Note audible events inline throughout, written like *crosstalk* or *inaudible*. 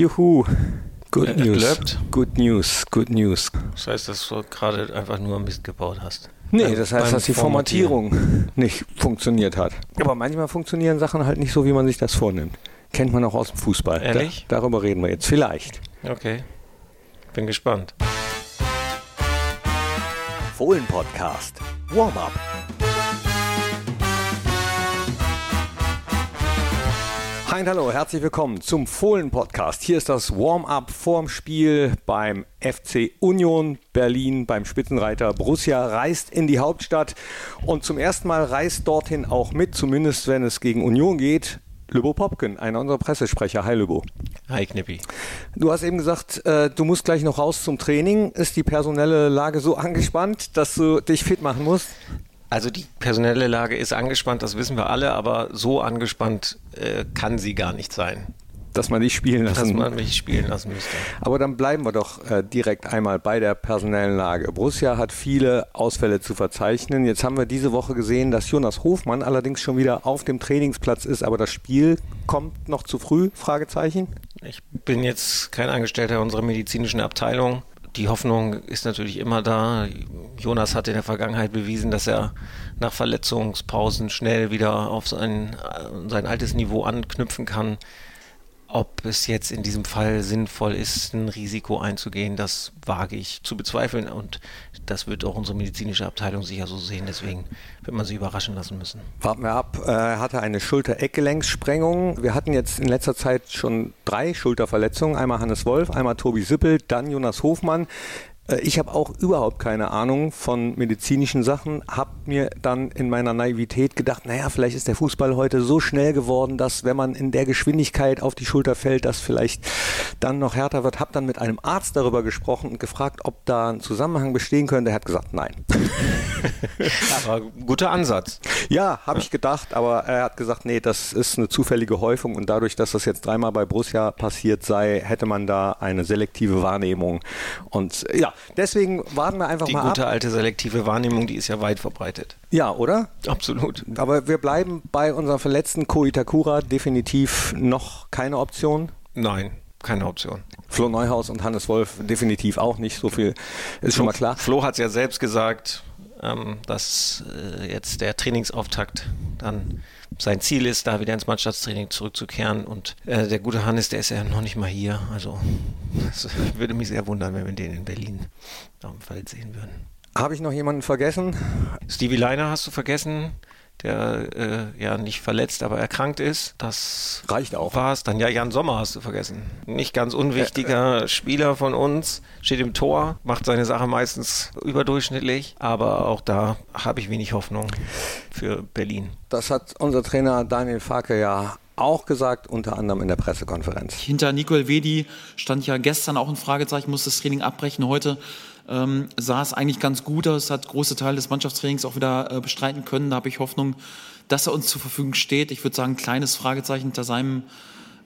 Juhu. Good Er- News. erblöbt? Good News. Good News. Das heißt, dass du gerade einfach nur Mist gebaut hast. Nee, Beim- das heißt, dass die Formatierung nicht funktioniert hat. Aber manchmal funktionieren Sachen halt nicht so, wie man sich das vornimmt. Kennt man auch aus dem Fußball. Ehrlich? Da, darüber reden wir jetzt. Vielleicht. Okay. Bin gespannt. Fohlen Podcast. Warm-up. Und hallo, herzlich willkommen zum Fohlen Podcast. Hier ist das Warm-up vorm Spiel beim FC Union Berlin beim Spitzenreiter Borussia reist in die Hauptstadt und zum ersten Mal reist dorthin auch mit, zumindest wenn es gegen Union geht. Lübo Popken, einer unserer Pressesprecher. Hi Lübo. Hi Knippi. Du hast eben gesagt, äh, du musst gleich noch raus zum Training. Ist die personelle Lage so angespannt, dass du dich fit machen musst? Also die personelle Lage ist angespannt, das wissen wir alle, aber so angespannt äh, kann sie gar nicht sein, Dass man dich spielen dass lassen man mich spielen lassen müsste. Aber dann bleiben wir doch äh, direkt einmal bei der personellen Lage. Borussia hat viele Ausfälle zu verzeichnen. Jetzt haben wir diese Woche gesehen, dass Jonas Hofmann allerdings schon wieder auf dem Trainingsplatz ist, aber das Spiel kommt noch zu früh? Fragezeichen. Ich bin jetzt kein Angestellter unserer medizinischen Abteilung. Die Hoffnung ist natürlich immer da. Jonas hat in der Vergangenheit bewiesen, dass er nach Verletzungspausen schnell wieder auf sein, äh, sein altes Niveau anknüpfen kann. Ob es jetzt in diesem Fall sinnvoll ist, ein Risiko einzugehen, das wage ich zu bezweifeln und das wird auch unsere medizinische Abteilung sicher so sehen. Deswegen wird man sich überraschen lassen müssen. Warten wir ab. Äh, Er hatte eine Schulter-Eckgelenkssprengung. Wir hatten jetzt in letzter Zeit schon drei Schulterverletzungen. Einmal Hannes Wolf, einmal Tobi Sippel, dann Jonas Hofmann. Äh, Ich habe auch überhaupt keine Ahnung von medizinischen Sachen, habe mir dann in meiner Naivität gedacht, naja, vielleicht ist der Fußball heute so schnell geworden, dass wenn man in der Geschwindigkeit auf die Schulter fällt, das vielleicht dann noch härter wird. Habe dann mit einem Arzt darüber gesprochen und gefragt, ob da ein Zusammenhang bestehen könnte. Er hat gesagt, nein. *laughs* Aber guter Ansatz. Ja, habe ich gedacht, aber er hat gesagt, nee, das ist eine zufällige Häufung und dadurch, dass das jetzt dreimal bei Borussia passiert sei, hätte man da eine selektive Wahrnehmung. Und ja, deswegen warten wir einfach Die mal gute ab. alte selektive Wahrnehmung, die ist ja weit verbreitet. Ja, oder? Absolut. Aber wir bleiben bei unserem verletzten Ko Itakura definitiv noch keine Option. Nein, keine Option. Flo Neuhaus und Hannes Wolf definitiv auch nicht. So viel ist schon mal klar. Flo hat es ja selbst gesagt, ähm, dass äh, jetzt der Trainingsauftakt dann sein Ziel ist, da wieder ins Mannschaftstraining zurückzukehren. Und äh, der gute Hannes, der ist ja noch nicht mal hier. Also es *laughs* würde mich sehr wundern, wenn wir den in Berlin auf dem Feld sehen würden. Habe ich noch jemanden vergessen? Stevie Leiner hast du vergessen, der äh, ja nicht verletzt, aber erkrankt ist. Das Reicht auch. war es. Dann ja, Jan Sommer hast du vergessen. Nicht ganz unwichtiger Spieler von uns, steht im Tor, macht seine Sache meistens überdurchschnittlich, aber auch da habe ich wenig Hoffnung für Berlin. Das hat unser Trainer Daniel Farke ja auch gesagt, unter anderem in der Pressekonferenz. Hinter Nico Elvedi stand ja gestern auch ein Fragezeichen, muss das Training abbrechen. Heute ähm, sah es eigentlich ganz gut aus, hat große Teile des Mannschaftstrainings auch wieder äh, bestreiten können. Da habe ich Hoffnung, dass er uns zur Verfügung steht. Ich würde sagen, ein kleines Fragezeichen hinter seinem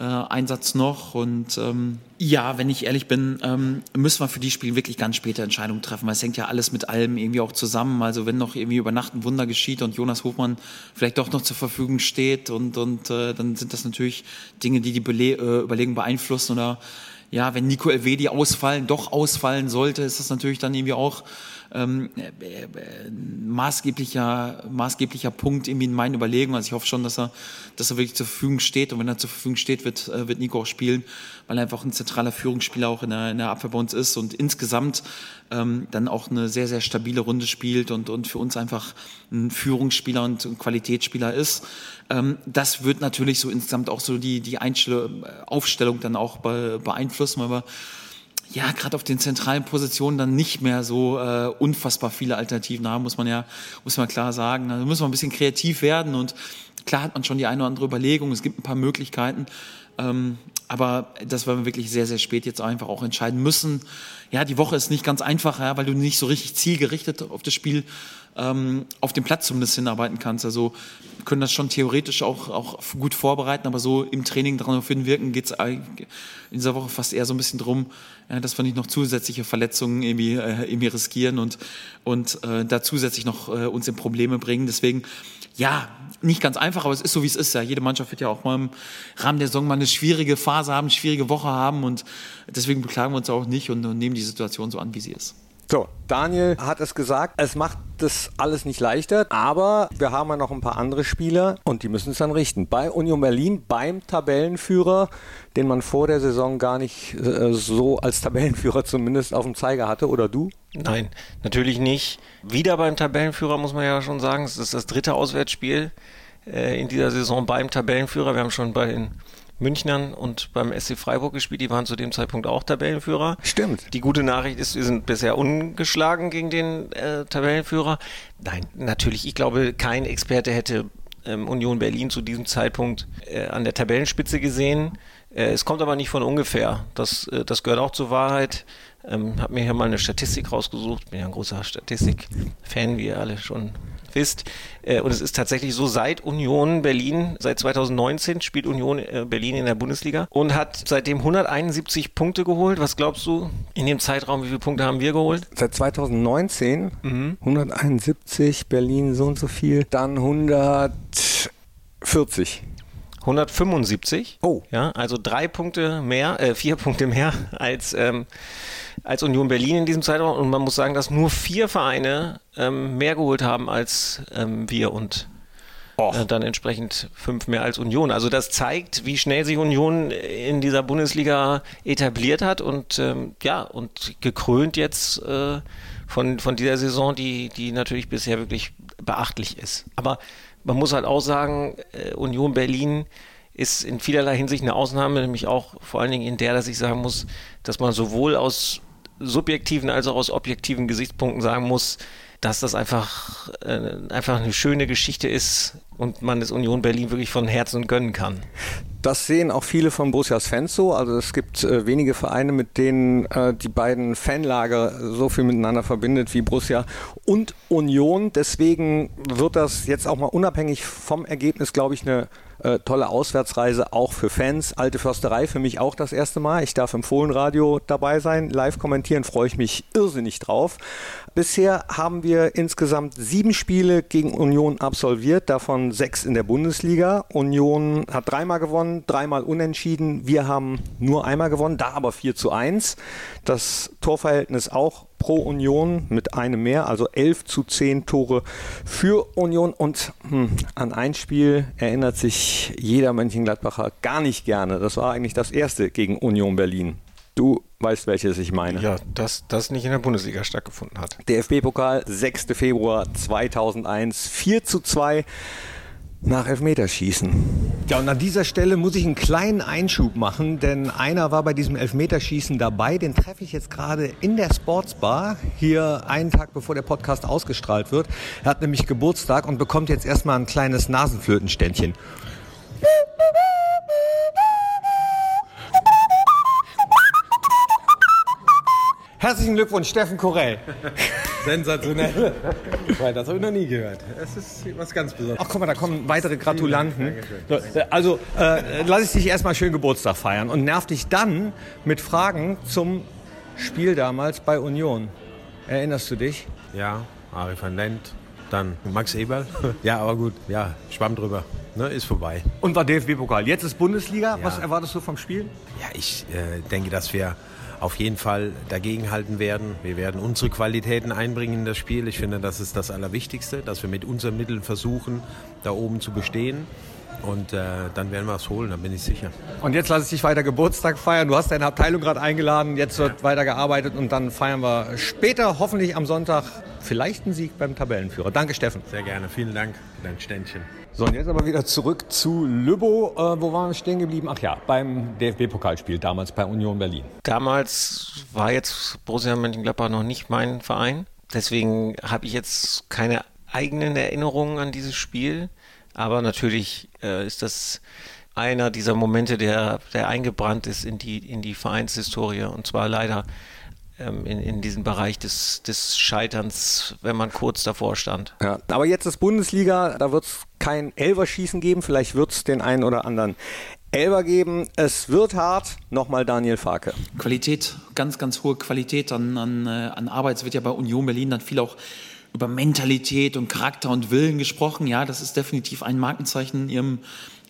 äh, Einsatz noch. Und ähm, ja, wenn ich ehrlich bin, ähm, müssen wir für die Spiele wirklich ganz späte Entscheidungen treffen, weil es hängt ja alles mit allem irgendwie auch zusammen. Also wenn noch irgendwie über Nacht ein Wunder geschieht und Jonas Hofmann vielleicht doch noch zur Verfügung steht und, und äh, dann sind das natürlich Dinge, die die Bele äh, Überlegung beeinflussen oder ja, wenn Nico Elvedi ausfallen, doch ausfallen sollte, ist das natürlich dann irgendwie auch ähm, äh, äh, maßgeblicher, maßgeblicher Punkt irgendwie in meinen Überlegungen. Also ich hoffe schon, dass er, dass er wirklich zur Verfügung steht. Und wenn er zur Verfügung steht, wird, äh, wird Nico auch spielen, weil er einfach ein zentraler Führungsspieler auch in der, in der Abwehr bei uns ist und insgesamt ähm, dann auch eine sehr, sehr stabile Runde spielt und, und für uns einfach ein Führungsspieler und ein Qualitätsspieler ist. Ähm, das wird natürlich so insgesamt auch so die, die Einstell Aufstellung dann auch be beeinflussen, wir ja, gerade auf den zentralen Positionen dann nicht mehr so äh, unfassbar viele Alternativen haben, muss man ja, muss man klar sagen. Da müssen wir ein bisschen kreativ werden und klar hat man schon die eine oder andere Überlegung, es gibt ein paar Möglichkeiten, ähm, aber das werden wir wirklich sehr, sehr spät jetzt einfach auch entscheiden müssen. Ja, die Woche ist nicht ganz einfach, ja, weil du nicht so richtig zielgerichtet auf das Spiel ähm, auf dem Platz zumindest hinarbeiten kannst. Also können das schon theoretisch auch, auch gut vorbereiten, aber so im Training darauf hinwirken geht es in dieser Woche fast eher so ein bisschen drum, ja, dass wir nicht noch zusätzliche Verletzungen irgendwie, äh, irgendwie riskieren und, und äh, da zusätzlich noch äh, uns in Probleme bringen. Deswegen ja, nicht ganz einfach, aber es ist so, wie es ist. Ja, jede Mannschaft wird ja auch mal im Rahmen der Saison mal eine schwierige Phase haben, eine schwierige Woche haben und deswegen beklagen wir uns auch nicht und, und nehmen die Situation so an, wie sie ist. So, Daniel hat es gesagt, es macht das alles nicht leichter, aber wir haben ja noch ein paar andere Spieler und die müssen es dann richten. Bei Union Berlin, beim Tabellenführer, den man vor der Saison gar nicht äh, so als Tabellenführer zumindest auf dem Zeiger hatte, oder du? Nein, natürlich nicht. Wieder beim Tabellenführer muss man ja schon sagen, es ist das dritte Auswärtsspiel äh, in dieser Saison beim Tabellenführer. Wir haben schon bei den Münchnern und beim SC Freiburg gespielt. Die waren zu dem Zeitpunkt auch Tabellenführer. Stimmt. Die gute Nachricht ist, wir sind bisher ungeschlagen gegen den äh, Tabellenführer. Nein, natürlich, ich glaube, kein Experte hätte ähm, Union Berlin zu diesem Zeitpunkt äh, an der Tabellenspitze gesehen. Äh, es kommt aber nicht von ungefähr. Das, äh, das gehört auch zur Wahrheit. Ähm, habe mir hier mal eine Statistik rausgesucht. Bin ja ein großer Statistik-Fan, wie ihr alle schon wisst. Äh, und es ist tatsächlich so, seit Union Berlin, seit 2019 spielt Union äh, Berlin in der Bundesliga und hat seitdem 171 Punkte geholt. Was glaubst du in dem Zeitraum, wie viele Punkte haben wir geholt? Seit 2019 mhm. 171, Berlin so und so viel, dann 140. 175. Oh. Ja, also drei Punkte mehr, äh, vier Punkte mehr als, ähm, als Union Berlin in diesem Zeitraum. Und man muss sagen, dass nur vier Vereine ähm, mehr geholt haben als ähm, wir und äh, dann entsprechend fünf mehr als Union. Also das zeigt, wie schnell sich Union in dieser Bundesliga etabliert hat und ähm, ja, und gekrönt jetzt äh, von, von dieser Saison, die, die natürlich bisher wirklich beachtlich ist. Aber man muss halt auch sagen, äh, Union Berlin ist in vielerlei Hinsicht eine Ausnahme, nämlich auch vor allen Dingen in der, dass ich sagen muss, dass man sowohl aus subjektiven als auch aus objektiven Gesichtspunkten sagen muss, dass das einfach, äh, einfach eine schöne Geschichte ist und man es Union Berlin wirklich von Herzen gönnen kann. Das sehen auch viele von Borussias Fans so. Also es gibt äh, wenige Vereine, mit denen äh, die beiden Fanlager so viel miteinander verbindet wie Borussia und Union. Deswegen wird das jetzt auch mal unabhängig vom Ergebnis, glaube ich, eine äh, tolle Auswärtsreise auch für Fans. Alte Försterei für mich auch das erste Mal. Ich darf im Fohlenradio dabei sein, live kommentieren, freue ich mich irrsinnig drauf. Bisher haben wir insgesamt sieben Spiele gegen Union absolviert, davon sechs in der Bundesliga. Union hat dreimal gewonnen, dreimal unentschieden. Wir haben nur einmal gewonnen, da aber 4 zu 1. Das Torverhältnis auch pro Union mit einem mehr, also 11 zu 10 Tore für Union. Und hm, an ein Spiel erinnert sich jeder Mönchengladbacher gar nicht gerne. Das war eigentlich das erste gegen Union Berlin. Du weißt, welches ich meine. Ja, dass das nicht in der Bundesliga stattgefunden hat. DFB-Pokal, 6. Februar 2001, 4 zu 2 nach Elfmeterschießen. Ja, und an dieser Stelle muss ich einen kleinen Einschub machen, denn einer war bei diesem Elfmeterschießen dabei. Den treffe ich jetzt gerade in der Sportsbar, hier einen Tag bevor der Podcast ausgestrahlt wird. Er hat nämlich Geburtstag und bekommt jetzt erstmal ein kleines Nasenflötenständchen. Herzlichen Glückwunsch, Steffen Korell. *laughs* Sensationell. Das habe ich noch nie gehört. Das ist was ganz Besonderes. Ach, guck mal, da kommen weitere Gratulanten. Also, äh, lass ich dich erstmal schön Geburtstag feiern und nerv dich dann mit Fragen zum Spiel damals bei Union. Erinnerst du dich? Ja, Ari van Lent, dann Max Eberl. *laughs* Ja, aber gut, ja, schwamm drüber. Ne, ist vorbei. Und war DFB-Pokal. Jetzt ist Bundesliga. Ja. Was erwartest du vom Spiel? Ja, ich äh, denke, dass wir auf jeden Fall dagegenhalten werden. Wir werden unsere Qualitäten einbringen in das Spiel. Ich finde, das ist das Allerwichtigste, dass wir mit unseren Mitteln versuchen, da oben zu bestehen. Und äh, dann werden wir es holen, da bin ich sicher. Und jetzt lasse ich dich weiter Geburtstag feiern. Du hast deine Abteilung gerade eingeladen, jetzt wird ja. weiter gearbeitet und dann feiern wir später, hoffentlich am Sonntag, vielleicht einen Sieg beim Tabellenführer. Danke, Steffen. Sehr gerne. Vielen Dank dein Ständchen. So, und jetzt aber wieder zurück zu Lübbo. Äh, wo waren wir stehen geblieben? Ach ja, beim DFB-Pokalspiel damals bei Union Berlin. Damals war jetzt Borussia Mönchengladbach noch nicht mein Verein. Deswegen habe ich jetzt keine eigenen Erinnerungen an dieses Spiel. Aber natürlich äh, ist das einer dieser Momente, der, der eingebrannt ist in die, in die Vereinshistorie. Und zwar leider ähm, in, in diesem Bereich des, des Scheiterns, wenn man kurz davor stand. Ja, aber jetzt ist Bundesliga, da wird es kein Elverschießen geben, vielleicht wird es den einen oder anderen Elber geben. Es wird hart. Nochmal Daniel Farke. Qualität, ganz, ganz hohe Qualität an, an, äh, an Arbeit. Es wird ja bei Union Berlin dann viel auch über Mentalität und Charakter und Willen gesprochen. Ja, das ist definitiv ein Markenzeichen in ihrem,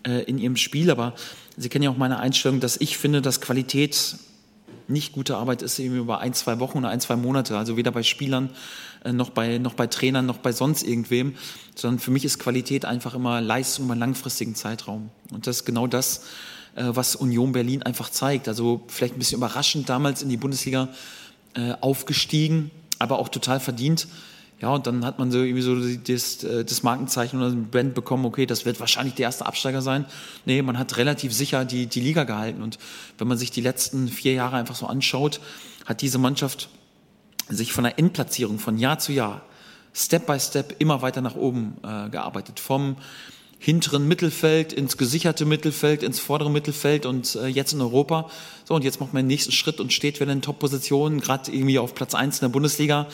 äh, in ihrem Spiel. Aber Sie kennen ja auch meine Einstellung, dass ich finde, dass Qualität nicht gute Arbeit ist eben über ein, zwei Wochen oder ein, zwei Monate. Also weder bei Spielern äh, noch, bei, noch bei Trainern noch bei sonst irgendwem. Sondern für mich ist Qualität einfach immer Leistung über einen langfristigen Zeitraum. Und das ist genau das, äh, was Union Berlin einfach zeigt. Also vielleicht ein bisschen überraschend damals in die Bundesliga äh, aufgestiegen, aber auch total verdient. Ja, und dann hat man so irgendwie so das, äh, das Markenzeichen oder ein Band bekommen, okay, das wird wahrscheinlich der erste Absteiger sein. Nee, man hat relativ sicher die, die Liga gehalten. Und wenn man sich die letzten vier Jahre einfach so anschaut, hat diese Mannschaft sich von der Endplatzierung von Jahr zu Jahr, Step by Step, immer weiter nach oben äh, gearbeitet. Vom hinteren Mittelfeld ins gesicherte Mittelfeld, ins vordere Mittelfeld und äh, jetzt in Europa. So, und jetzt macht man den nächsten Schritt und steht wieder in Top-Positionen, gerade irgendwie auf Platz eins in der Bundesliga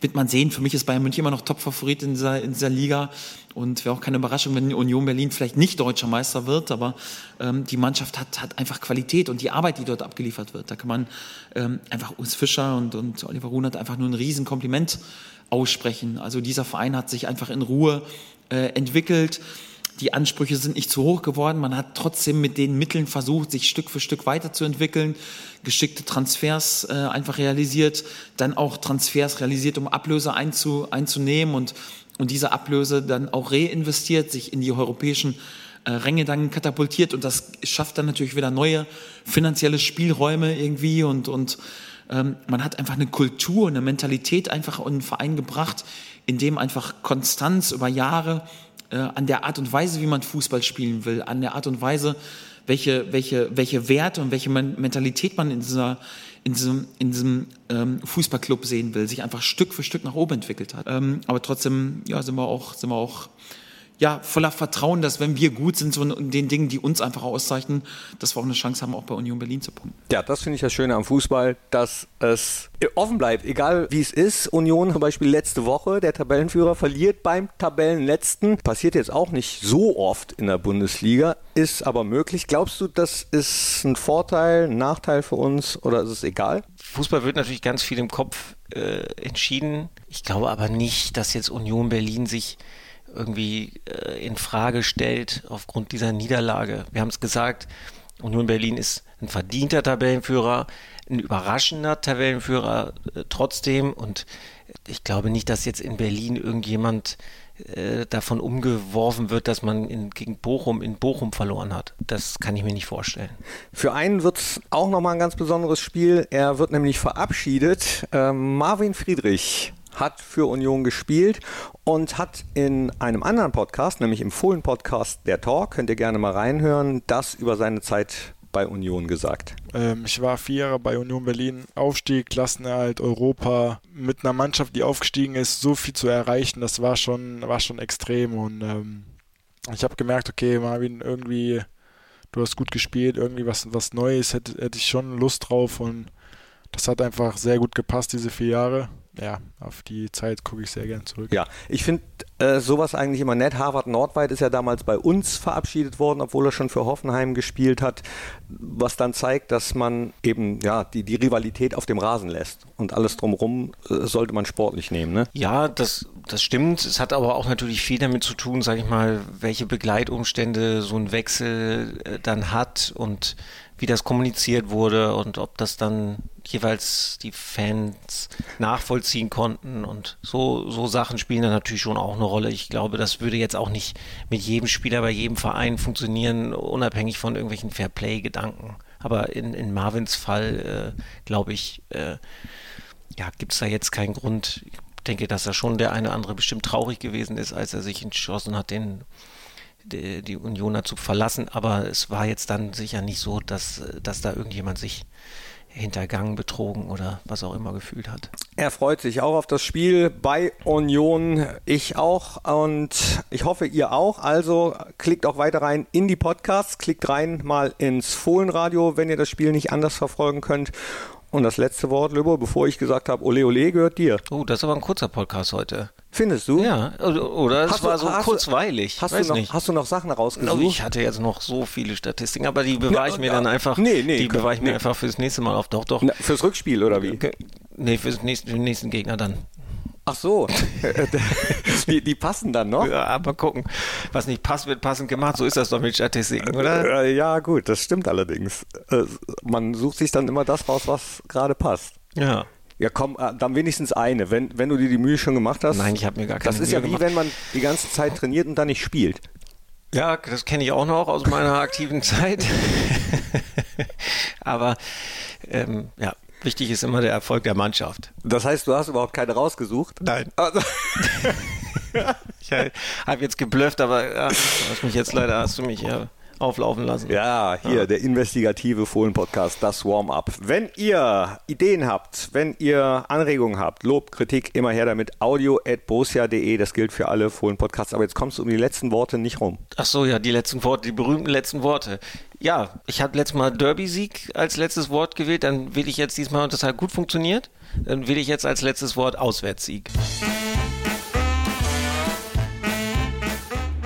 wird man sehen. Für mich ist Bayern München immer noch Top-Favorit in dieser, in dieser Liga. Und wäre auch keine Überraschung, wenn Union Berlin vielleicht nicht deutscher Meister wird, aber ähm, die Mannschaft hat, hat einfach Qualität und die Arbeit, die dort abgeliefert wird. Da kann man ähm, einfach Urs Fischer und, und Oliver Runert einfach nur ein Riesenkompliment aussprechen. Also dieser Verein hat sich einfach in Ruhe äh, entwickelt die Ansprüche sind nicht zu hoch geworden. Man hat trotzdem mit den Mitteln versucht, sich Stück für Stück weiterzuentwickeln, geschickte Transfers äh, einfach realisiert, dann auch Transfers realisiert, um Ablöse einzu, einzunehmen und, und diese Ablöse dann auch reinvestiert, sich in die europäischen äh, Ränge dann katapultiert und das schafft dann natürlich wieder neue finanzielle Spielräume irgendwie und, und ähm, man hat einfach eine Kultur, eine Mentalität einfach in den Verein gebracht, in dem einfach Konstanz über Jahre äh, an der Art und Weise, wie man Fußball spielen will, an der Art und Weise, welche, welche, welche Werte und welche Mentalität man in, dieser, in diesem, in diesem ähm, Fußballclub sehen will, sich einfach Stück für Stück nach oben entwickelt hat. Ähm, aber trotzdem ja, sind wir auch, sind wir auch ja, voller Vertrauen, dass wenn wir gut sind, so in den Dingen, die uns einfach auszeichnen, dass wir auch eine Chance haben, auch bei Union Berlin zu punkten. Ja, das finde ich das Schöne am Fußball, dass es offen bleibt, egal wie es ist. Union zum Beispiel letzte Woche, der Tabellenführer verliert beim Tabellenletzten. Passiert jetzt auch nicht so oft in der Bundesliga, ist aber möglich. Glaubst du, das ist ein Vorteil, ein Nachteil für uns oder ist es egal? Fußball wird natürlich ganz viel im Kopf äh, entschieden. Ich glaube aber nicht, dass jetzt Union Berlin sich irgendwie äh, in Frage stellt aufgrund dieser Niederlage. Wir haben es gesagt, Union Berlin ist ein verdienter Tabellenführer, ein überraschender Tabellenführer äh, trotzdem und ich glaube nicht, dass jetzt in Berlin irgendjemand äh, davon umgeworfen wird, dass man in, gegen Bochum in Bochum verloren hat. Das kann ich mir nicht vorstellen. Für einen wird es auch nochmal ein ganz besonderes Spiel. Er wird nämlich verabschiedet. Ähm, Marvin Friedrich hat für Union gespielt und hat in einem anderen Podcast, nämlich im Fohlen-Podcast Der Talk, könnt ihr gerne mal reinhören, das über seine Zeit bei Union gesagt? Ähm, ich war vier Jahre bei Union Berlin, Aufstieg, Klassenerhalt, Europa. Mit einer Mannschaft, die aufgestiegen ist, so viel zu erreichen, das war schon, war schon extrem. Und ähm, ich habe gemerkt, okay, Marvin, irgendwie, du hast gut gespielt, irgendwie was, was Neues, hätte, hätte ich schon Lust drauf. Und das hat einfach sehr gut gepasst, diese vier Jahre ja, auf die Zeit gucke ich sehr gern zurück. Ja, ich finde äh, sowas eigentlich immer nett. Harvard Nordweit ist ja damals bei uns verabschiedet worden, obwohl er schon für Hoffenheim gespielt hat, was dann zeigt, dass man eben ja die, die Rivalität auf dem Rasen lässt und alles drumherum äh, sollte man sportlich nehmen. Ne? Ja, das, das stimmt. Es hat aber auch natürlich viel damit zu tun, sage ich mal, welche Begleitumstände so ein Wechsel äh, dann hat und wie das kommuniziert wurde und ob das dann jeweils die Fans nachvollziehen konnten und so, so Sachen spielen dann natürlich schon auch eine Rolle. Ich glaube, das würde jetzt auch nicht mit jedem Spieler bei jedem Verein funktionieren, unabhängig von irgendwelchen Fairplay-Gedanken. Aber in, in Marvins Fall, äh, glaube ich, äh, ja, gibt es da jetzt keinen Grund. Ich denke, dass er schon der eine oder andere bestimmt traurig gewesen ist, als er sich entschlossen hat, den die, die Unioner zu verlassen, aber es war jetzt dann sicher nicht so, dass, dass da irgendjemand sich hintergangen, betrogen oder was auch immer gefühlt hat. Er freut sich auch auf das Spiel bei Union, ich auch und ich hoffe ihr auch. Also klickt auch weiter rein in die Podcasts, klickt rein mal ins Fohlenradio, wenn ihr das Spiel nicht anders verfolgen könnt. Und das letzte Wort, Löbo, bevor ich gesagt habe, ole ole, gehört dir. Oh, das ist aber ein kurzer Podcast heute. Findest du? Ja, oder es war so kurzweilig. Hast du, noch, hast du noch Sachen rausgesucht? Ich hatte jetzt noch so viele Statistiken, aber die bewahre ich mir dann einfach. Nee, nee. Die bewahre ich mir einfach fürs nächste Mal auf. Doch, doch. Na, fürs Rückspiel oder wie? Nee, fürs nächste, den nächsten Gegner dann. Ach so, *laughs* die, die, passen dann noch? Ja, aber gucken. Was nicht passt, wird passend gemacht. So ist das doch mit Statistiken, oder? Äh, ja, gut, das stimmt allerdings. Äh, man sucht sich dann immer das raus, was gerade passt. Ja. Ja, komm, äh, dann wenigstens eine, wenn, wenn du dir die Mühe schon gemacht hast. Nein, ich habe mir gar keine Das ist Mühe ja wie gemacht. wenn man die ganze Zeit trainiert und dann nicht spielt. Ja, das kenne ich auch noch aus meiner aktiven Zeit. *laughs* Aber ähm, ja, wichtig ist immer der Erfolg der Mannschaft. Das heißt, du hast überhaupt keine rausgesucht? Nein. Also, *laughs* *laughs* Ich habe jetzt geblufft, aber ja, hast mich jetzt leider hast du mich ja auflaufen lassen. ja, hier der investigative Fohlen-Podcast, das Warm-up. Wenn ihr Ideen habt, wenn ihr Anregungen habt, Lob, Kritik, immer her damit. audio.bosia.de, das gilt für alle Fohlen-Podcasts. Aber jetzt kommst du um die letzten Worte nicht rum. Ach so, ja, die letzten Worte, die berühmten letzten Worte. Ja, ich habe letztes Mal Derby-Sieg als letztes Wort gewählt, dann wähle ich jetzt diesmal, und das hat gut funktioniert, dann wähle ich jetzt als letztes Wort Auswärtssieg.